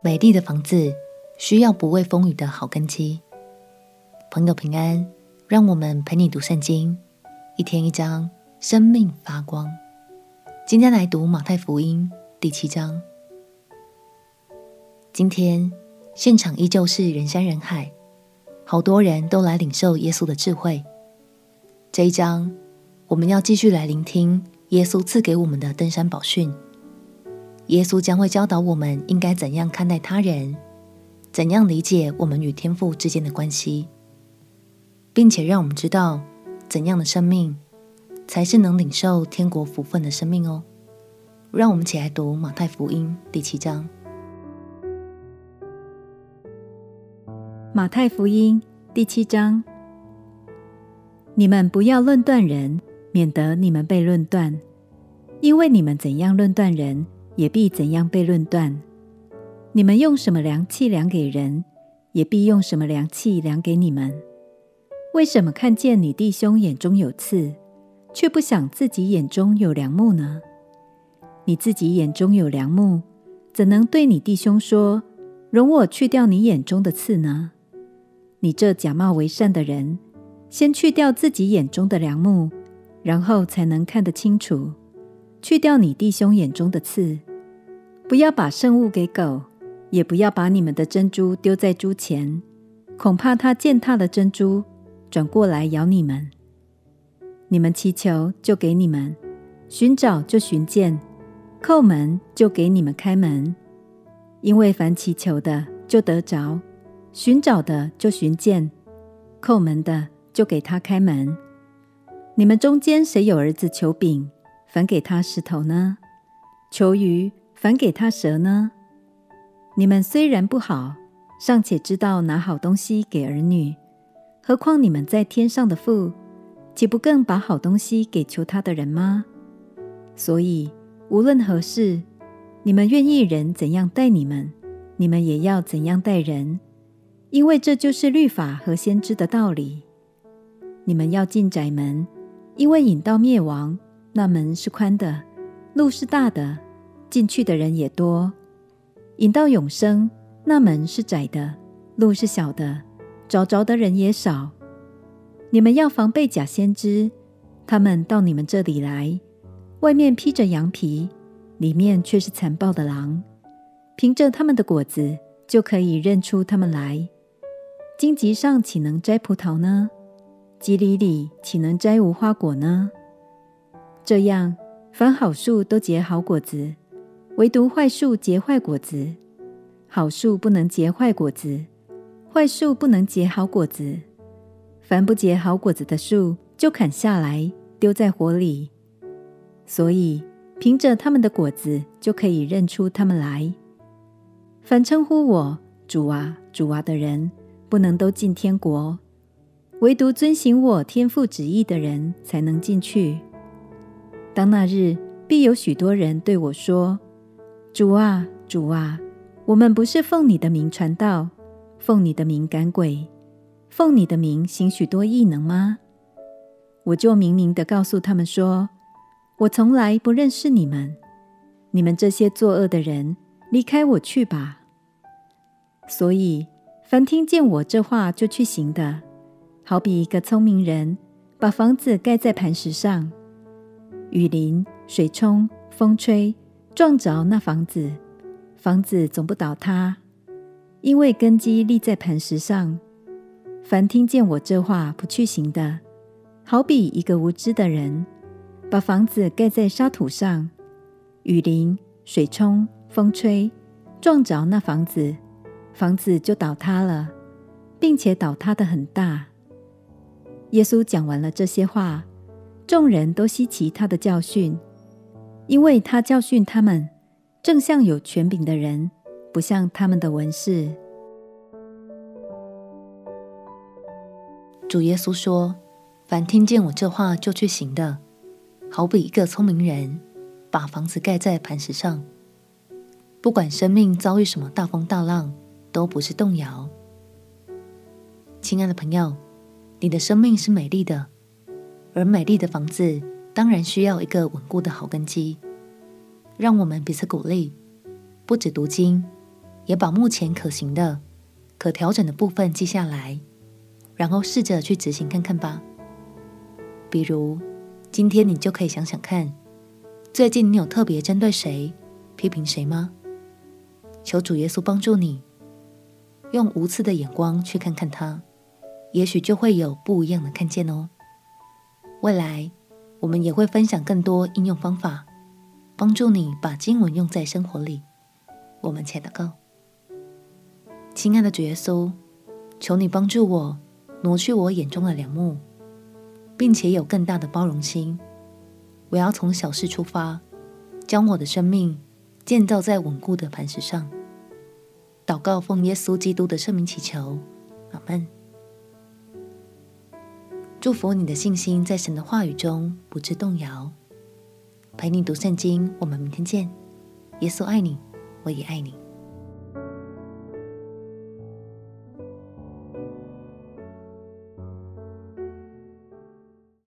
美丽的房子需要不畏风雨的好根基。朋友平安，让我们陪你读圣经，一天一章，生命发光。今天来读马太福音第七章。今天现场依旧是人山人海，好多人都来领受耶稣的智慧。这一章，我们要继续来聆听耶稣赐给我们的登山宝训。耶稣将会教导我们应该怎样看待他人，怎样理解我们与天父之间的关系，并且让我们知道怎样的生命才是能领受天国福分的生命哦。让我们一起来读马太福音第七章。马太福音第七章：你们不要论断人，免得你们被论断，因为你们怎样论断人，也必怎样被论断。你们用什么量器量给人，也必用什么量器量给你们。为什么看见你弟兄眼中有刺，却不想自己眼中有梁木呢？你自己眼中有梁木，怎能对你弟兄说：“容我去掉你眼中的刺呢？”你这假冒为善的人，先去掉自己眼中的梁木，然后才能看得清楚，去掉你弟兄眼中的刺。不要把圣物给狗，也不要把你们的珍珠丢在猪前，恐怕它践踏了珍珠，转过来咬你们。你们祈求，就给你们；寻找，就寻见；叩门，就给你们开门。因为凡祈求的，就得着；寻找的，就寻见；叩门的，就给他开门。你们中间谁有儿子求饼，反给他石头呢？求鱼，反给他蛇呢？你们虽然不好，尚且知道拿好东西给儿女，何况你们在天上的父，岂不更把好东西给求他的人吗？所以无论何事，你们愿意人怎样待你们，你们也要怎样待人，因为这就是律法和先知的道理。你们要进窄门，因为引到灭亡，那门是宽的，路是大的。进去的人也多，引到永生，那门是窄的，路是小的，找着的人也少。你们要防备假先知，他们到你们这里来，外面披着羊皮，里面却是残暴的狼。凭着他们的果子，就可以认出他们来。荆棘上岂能摘葡萄呢？蒺藜里岂能摘无花果呢？这样，凡好树都结好果子。唯独坏树结坏果子，好树不能结坏果子，坏树不能结好果子。凡不结好果子的树，就砍下来丢在火里。所以凭着他们的果子，就可以认出他们来。凡称呼我主啊、主啊的人，不能都进天国；唯独遵行我天父旨意的人，才能进去。当那日，必有许多人对我说。主啊，主啊，我们不是奉你的名传道，奉你的名赶鬼，奉你的名行许多异能吗？我就明明的告诉他们说，我从来不认识你们，你们这些作恶的人，离开我去吧。所以，凡听见我这话就去行的，好比一个聪明人，把房子盖在磐石上，雨淋，水冲，风吹。撞着那房子，房子总不倒塌，因为根基立在磐石上。凡听见我这话不去行的，好比一个无知的人，把房子盖在沙土上，雨淋、水冲、风吹，撞着那房子，房子就倒塌了，并且倒塌的很大。耶稣讲完了这些话，众人都稀奇他的教训。因为他教训他们，正像有权柄的人，不像他们的文士。主耶稣说：“凡听见我这话就去行的，好比一个聪明人，把房子盖在磐石上。不管生命遭遇什么大风大浪，都不是动摇。”亲爱的朋友，你的生命是美丽的，而美丽的房子。当然需要一个稳固的好根基，让我们彼此鼓励，不只读经，也把目前可行的、可调整的部分记下来，然后试着去执行看看吧。比如，今天你就可以想想看，最近你有特别针对谁批评谁吗？求主耶稣帮助你，用无刺的眼光去看看他，也许就会有不一样的看见哦。未来我们也会分享更多应用方法，帮助你把经文用在生活里。我们且祷告。亲爱的主耶稣，求你帮助我挪去我眼中的梁木，并且有更大的包容心。我要从小事出发，将我的生命建造在稳固的磐石上。祷告奉耶稣基督的圣名祈求，阿门。祝福你的信心在神的话语中不致动摇。陪你读圣经，我们明天见。耶稣爱你，我也爱你。